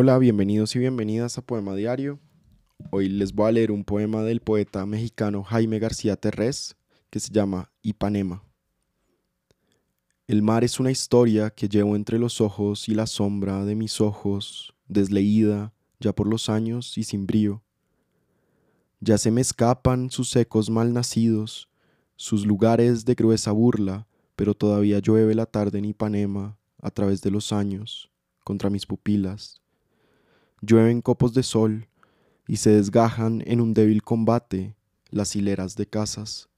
Hola, bienvenidos y bienvenidas a Poema Diario. Hoy les voy a leer un poema del poeta mexicano Jaime García Terrés que se llama Ipanema. El mar es una historia que llevo entre los ojos y la sombra de mis ojos, desleída ya por los años y sin brío. Ya se me escapan sus ecos mal nacidos, sus lugares de gruesa burla, pero todavía llueve la tarde en Ipanema a través de los años contra mis pupilas llueven copos de sol y se desgajan en un débil combate las hileras de casas.